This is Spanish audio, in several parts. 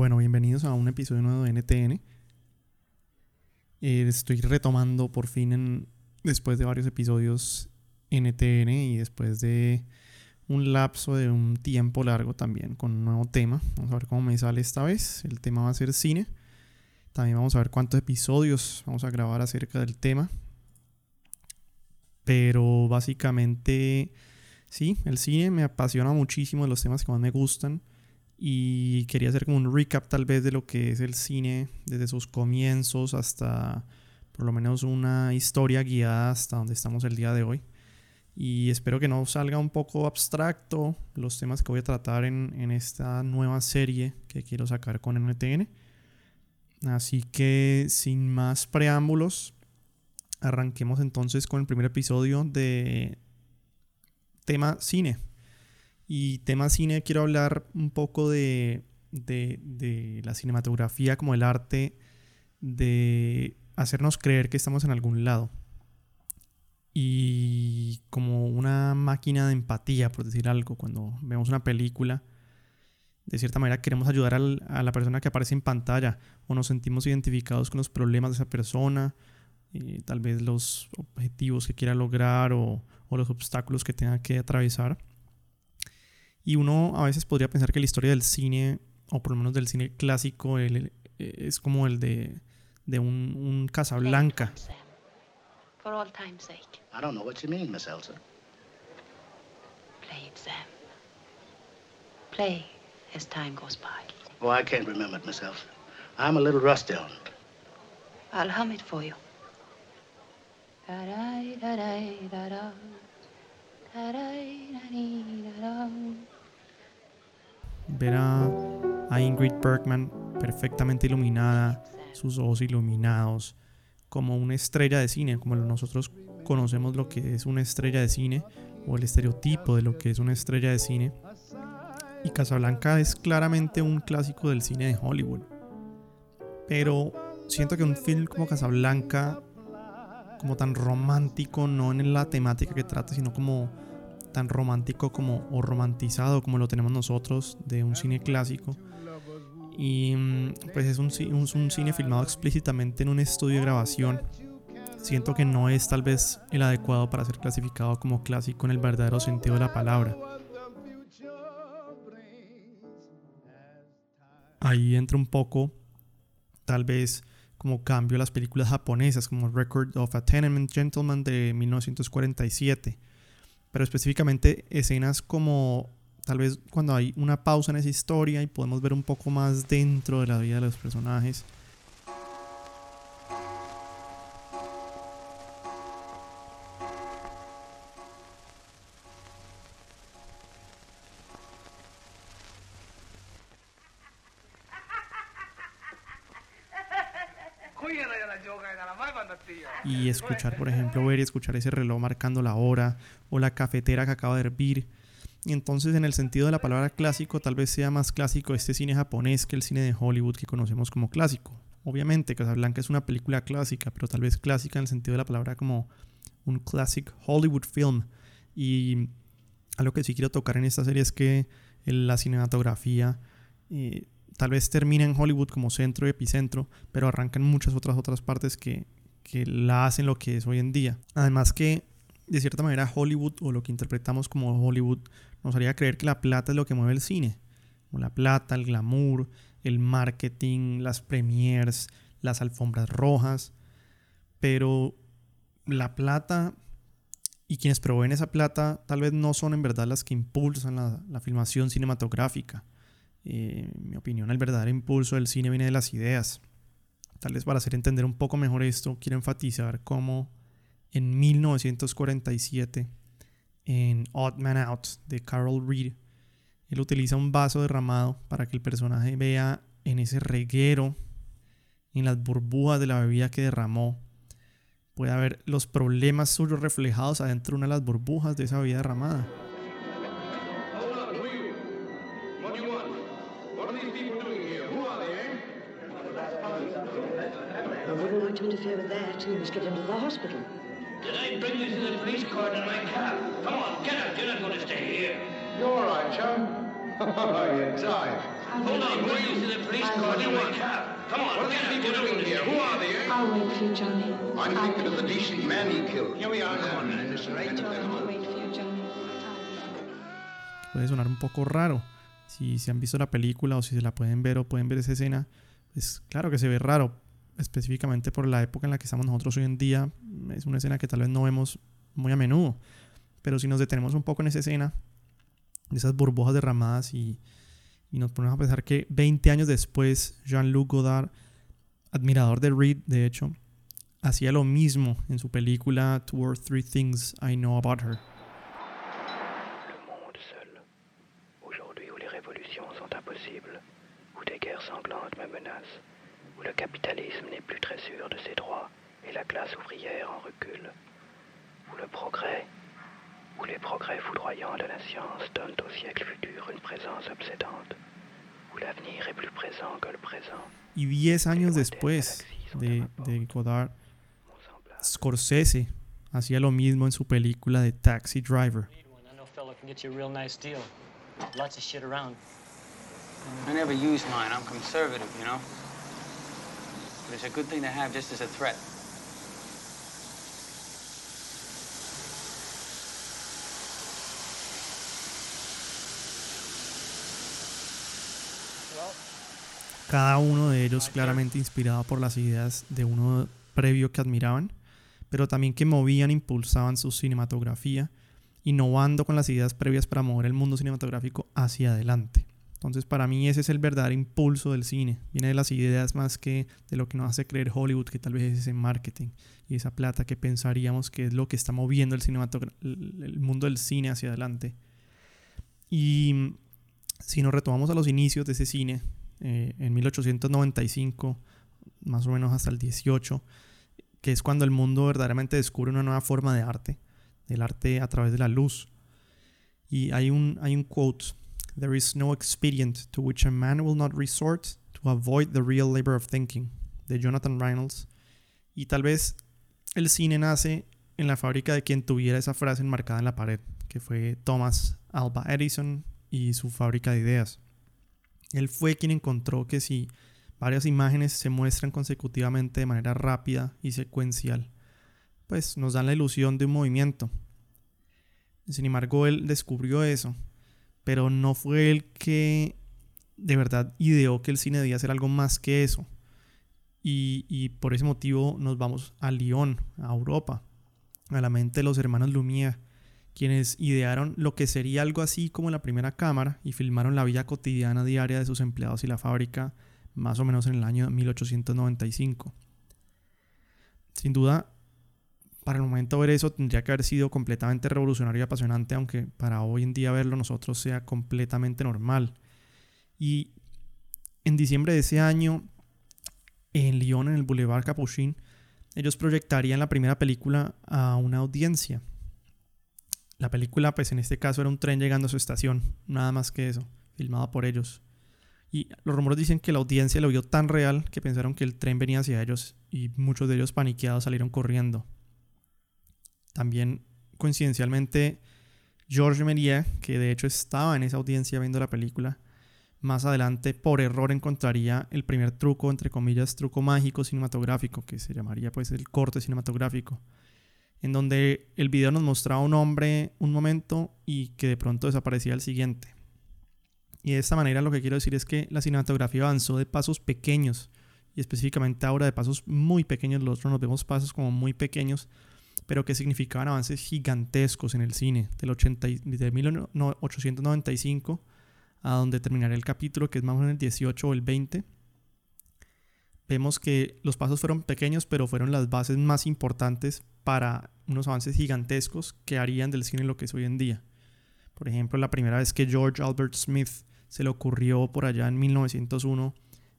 Bueno, bienvenidos a un episodio nuevo de NTN. Eh, estoy retomando por fin después de varios episodios NTN y después de un lapso de un tiempo largo también con un nuevo tema. Vamos a ver cómo me sale esta vez. El tema va a ser cine. También vamos a ver cuántos episodios vamos a grabar acerca del tema. Pero básicamente, sí, el cine me apasiona muchísimo de los temas que más me gustan y quería hacer como un recap tal vez de lo que es el cine desde sus comienzos hasta por lo menos una historia guiada hasta donde estamos el día de hoy. Y espero que no salga un poco abstracto los temas que voy a tratar en, en esta nueva serie que quiero sacar con NTN. Así que sin más preámbulos, arranquemos entonces con el primer episodio de tema cine. Y tema cine, quiero hablar un poco de, de, la cinematografía como el arte de hacernos creer que estamos en algún lado. Y como una máquina de empatía, por decir algo, cuando vemos una película, de cierta manera queremos ayudar a la persona que aparece en pantalla o nos sentimos identificados con los problemas de esa persona, eh, tal vez los objetivos que quiera lograr o, o los obstáculos que tenga que atravesar. Y uno a veces podría pensar que la historia del cine, o por lo menos del cine clásico, el, es como el de, de un, un Casablanca. For all time's sake. I don't know what you mean, Miss Elsa. Play it, Sam. Play as time goes by. Oh, I can't remember it, Miss Elsa. I'm a little rusty on it. I'll hum it for you. Da-da-da-da-da-da. Ver a, Ingrid Bergman perfectamente iluminada, sus ojos iluminados, como una estrella de cine, como nosotros conocemos lo que es una estrella de cine o el estereotipo de lo que es una estrella de cine. Y Casablanca es claramente un clásico del cine de Hollywood. Pero siento que un film como Casablanca, como tan romántico, no en la temática que trata, sino como tan romántico como o romantizado como lo tenemos nosotros de un cine clásico. Y mm, pues es un, cine filmado explícitamente en un estudio de grabación. Siento que no es tal vez el adecuado para ser clasificado como clásico en el verdadero sentido de la palabra. Ahí entra un poco, tal vez, como cambio las películas japonesas, como Record of a Tenement Gentleman de 1947. Pero específicamente escenas como tal vez cuando hay una pausa en esa historia y podemos ver un poco más dentro de la vida de los personajes. Y escuchar, por ejemplo, ver y escuchar ese reloj marcando la hora o la cafetera que acaba de hervir. Entonces, en el sentido de la palabra clásico, tal vez sea más clásico este cine japonés que el cine de Hollywood que conocemos como clásico. Obviamente, Casablanca es una película clásica, pero tal vez clásica en el sentido de la palabra como un classic Hollywood film. Y algo que sí quiero tocar en esta serie es que la cinematografía eh, tal vez termina en Hollywood como centro y epicentro, pero arranca en muchas otras otras partes que, que la hacen lo que es hoy en día. Además que, de cierta manera, Hollywood o lo que interpretamos como Hollywood nos haría creer que la plata es lo que mueve el cine. La plata, el glamour, el marketing, las premiers, las alfombras rojas. Pero la plata y quienes proveen esa plata tal vez no son en verdad las que impulsan la, filmación cinematográfica. Eh, en mi opinión, el verdadero impulso del cine viene de las ideas. Tal vez para hacer entender un poco mejor esto, quiero enfatizar cómo en 1947, en Odd Man Out de Carol Reed, él utiliza un vaso derramado para que el personaje vea en ese reguero, en las burbujas de la bebida que derramó, pueda ver los problemas suyos reflejados adentro de una de las burbujas de esa bebida derramada. To interfere with that. You must get him to the hospital. Did I bring you to the police court in my cab? Come on, get out. You're not going to stay here. You all right, chum? You're tired. Hold on, were you to the police I do you want? Come on, what are these people doing here? Who are they? eh? I'll wait for you, Johnny. I'm thinking of the decent man he killed. Here we are. Come on? I'll wait for you, Johnny. puede sonar un poco raro. Si se han visto la película o si se la pueden ver o pueden ver esa escena, pues claro que se ve raro, específicamente por la época en la que estamos nosotros hoy en día. Es una escena que tal vez no vemos muy a menudo. Pero si nos detenemos un poco en esa escena, de esas burbujas derramadas y, y nos ponemos a pensar que 20 años después, Jean-Luc Godard, admirador de Reed, de hecho, hacía lo mismo en su película Two or Three Things I Know About Her. Des sanglantes me menacent, où le capitalisme n'est plus très sûr de ses droits et la classe ouvrière en recul, où le progrès, où les progrès foudroyants de la science donnent au siècle futur une présence obsédante, où l'avenir est plus présent que le présent. Y 10 años después de, de Godard, Scorsese hacía lo mismo en su película de Taxi Driver. I never use mine. I'm conservative, you know? But it's a good thing to have just as a threat. Cada uno de ellos claramente inspirado por las ideas de uno previo que admiraban, pero también que movían, impulsaban su cinematografía, innovando con las ideas previas para mover el mundo cinematográfico hacia adelante. Entonces para mí ese es el verdadero impulso del cine. Viene de las ideas más que de lo que nos hace creer Hollywood, que tal vez es ese marketing y esa plata que pensaríamos que es lo que está moviendo el, el mundo del cine hacia adelante. Y si nos retomamos a los inicios de ese cine, eh, en 1895, más o menos hasta el 18, que es cuando el mundo verdaderamente descubre una nueva forma de arte, del arte a través de la luz. Y hay un, hay un quote, There is no expedient to which a man will not resort to avoid the real labor of thinking, de Jonathan Reynolds. Y tal vez el cine nace en la fábrica de quien tuviera esa frase enmarcada en la pared, que fue Thomas Alva Edison y su fábrica de ideas. Él fue quien encontró que si varias imágenes se muestran consecutivamente de manera rápida y secuencial, pues nos dan la ilusión de un movimiento. Sin embargo, él descubrió eso, pero no fue él que de verdad ideó que el cine debía ser algo más que eso. Y, y por ese motivo nos vamos a Lyon, a Europa, a la mente de los hermanos Lumière, quienes idearon lo que sería algo así como la primera cámara y filmaron la vida cotidiana diaria de sus empleados y la fábrica más o menos en el año 1895. Sin duda, para el momento ver eso tendría que haber sido completamente revolucionario y apasionante, aunque para hoy en día verlo nosotros sea completamente normal. Y en diciembre de ese año, en Lyon, en el Boulevard Capuchin, ellos proyectarían la primera película a una audiencia. La película, pues en este caso, era un tren llegando a su estación, nada más que eso, filmado por ellos. Y los rumores dicen que la audiencia lo vio tan real que pensaron que el tren venía hacia ellos y muchos de ellos paniqueados salieron corriendo. También, coincidencialmente, Georges Méliès, que de hecho estaba en esa audiencia viendo la película, más adelante por error encontraría el primer truco, entre comillas, truco mágico cinematográfico, que se llamaría pues el corte cinematográfico, en donde el video nos mostraba a un hombre un momento y que de pronto desaparecía el siguiente. Y de esta manera lo que quiero decir es que la cinematografía avanzó de pasos pequeños, y específicamente ahora de pasos muy pequeños, nosotros nos vemos pasos como muy pequeños, pero que significaban avances gigantescos en el cine, del 80, y- de 1895 a donde terminará el capítulo, que es más o menos el 18 o el 20, vemos que los pasos fueron pequeños, pero fueron las bases más importantes para unos avances gigantescos que harían del cine lo que es hoy en día. Por ejemplo, la primera vez que George Albert Smith se le ocurrió por allá en 1901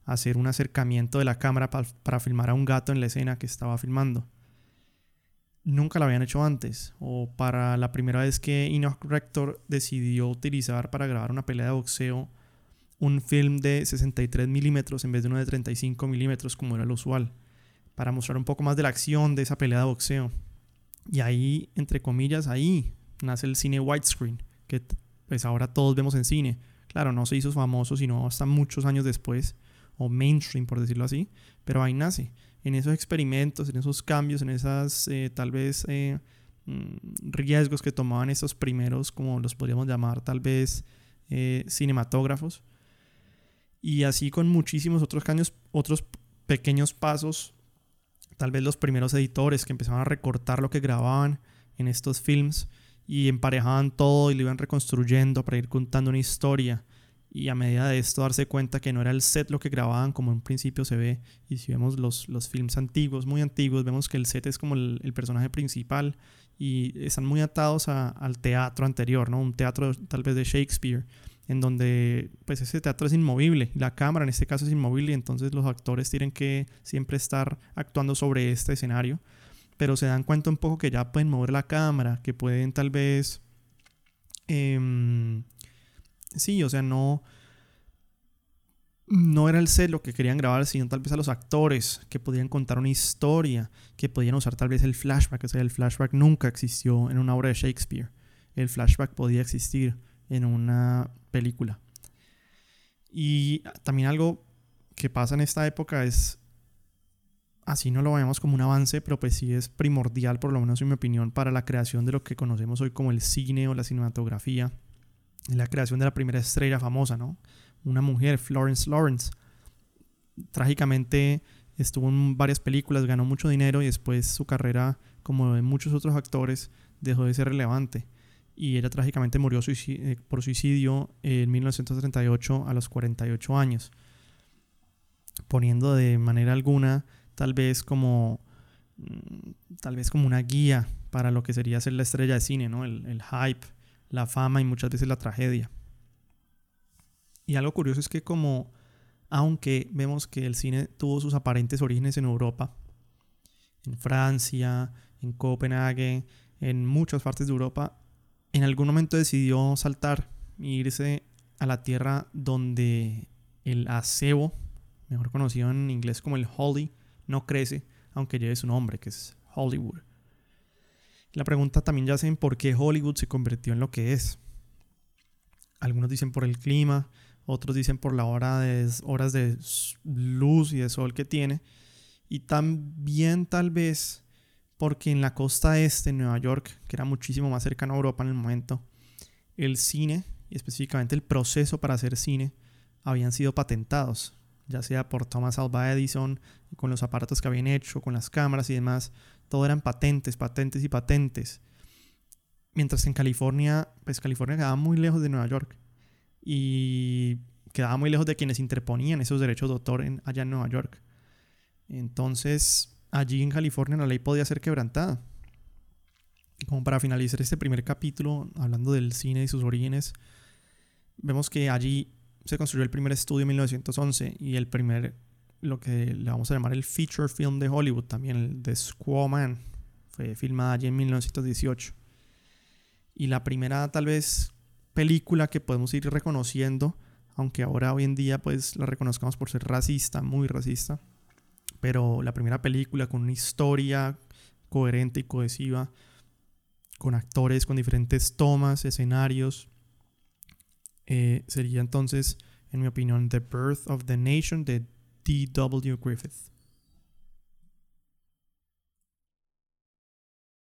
hacer un acercamiento de la cámara pa- para filmar a un gato en la escena que estaba filmando. Nunca lo habían hecho antes. O para la primera vez que Enoch Rector decidió utilizar para grabar una pelea de boxeo un film de 63 milímetros en vez de uno de 35 milímetros como era lo usual. Para mostrar un poco más de la acción de esa pelea de boxeo. Y ahí, entre comillas, ahí nace el cine widescreen, que pues ahora todos vemos en cine. Claro, no se hizo famoso sino hasta muchos años después, o mainstream, por decirlo así, pero ahí nace, en esos experimentos, en esos cambios, en esas eh, tal vez eh, mm, riesgos que tomaban esos primeros, como los podríamos llamar tal vez eh, cinematógrafos. Y así con muchísimos otros cambios, otros pequeños pasos, tal vez los primeros editores que empezaban a recortar lo que grababan en estos films y emparejaban todo y lo iban reconstruyendo para ir contando una historia y a medida de esto darse cuenta que no era el set lo que grababan como en principio se ve y si vemos los, los films antiguos, muy antiguos, vemos que el set es como el, personaje principal y están muy atados a, al teatro anterior, ¿no? Un teatro tal vez de Shakespeare en donde pues ese teatro es inmovible, la cámara en este caso es inmovible y entonces los actores tienen que siempre estar actuando sobre este escenario, pero se dan cuenta un poco que ya pueden mover la cámara, que pueden tal vez... Eh, sí, o sea, no, no era el set lo que querían grabar, sino tal vez a los actores que podían contar una historia, que podían usar tal vez el flashback. O sea, el flashback nunca existió en una obra de Shakespeare. El flashback podía existir en una película. Y también algo que pasa en esta época es, así no lo vemos como un avance, pero pues sí es primordial, por lo menos en mi opinión, para la creación de lo que conocemos hoy como el cine o la cinematografía la creación de la primera estrella famosa, ¿no? Una mujer, Florence Lawrence. Trágicamente estuvo en varias películas, ganó mucho dinero y después su carrera, como de muchos otros actores, dejó de ser relevante. Y ella trágicamente murió eh, por suicidio en 1938 a los 48 años, poniendo de manera alguna tal vez como mm, tal vez como una guía para lo que sería ser la estrella de cine, ¿no? El, el hype la fama y muchas veces la tragedia. Y algo curioso es que como, aunque vemos que el cine tuvo sus aparentes orígenes en Europa, en Francia, en Copenhague, en muchas partes de Europa, en algún momento decidió saltar e irse a la tierra donde el acebo, mejor conocido en inglés como el holly, no crece, aunque lleve su nombre, que es Hollywood. La pregunta también ya hacen por qué Hollywood se convirtió en lo que es. Algunos dicen por el clima, otros dicen por la hora de, horas de luz y de sol que tiene. Y también tal vez porque en la costa este, en Nueva York, que era muchísimo más cercano a Europa en el momento, el cine, y específicamente el proceso para hacer cine, habían sido patentados, ya sea por Thomas Alva Edison, con los aparatos que habían hecho, con las cámaras y demás, todo eran patentes, patentes y patentes. Mientras en California, pues California quedaba muy lejos de Nueva York y quedaba muy lejos de quienes interponían esos derechos de autor en, allá en Nueva York. Entonces, allí en California la ley podía ser quebrantada. Como para finalizar este primer capítulo, hablando del cine y sus orígenes, vemos que allí se construyó el primer estudio en 1911 y el primer lo que le vamos a llamar el feature film de Hollywood, también el de Squaw Man. Fue filmada allí en 1918. Y la primera tal vez película que podemos ir reconociendo, aunque ahora hoy en día pues la reconozcamos por ser racista, muy racista, pero la primera película con una historia coherente y cohesiva, con actores, con diferentes tomas, escenarios, eh, sería entonces, en mi opinión, The Birth of the Nation de D.W. Griffith.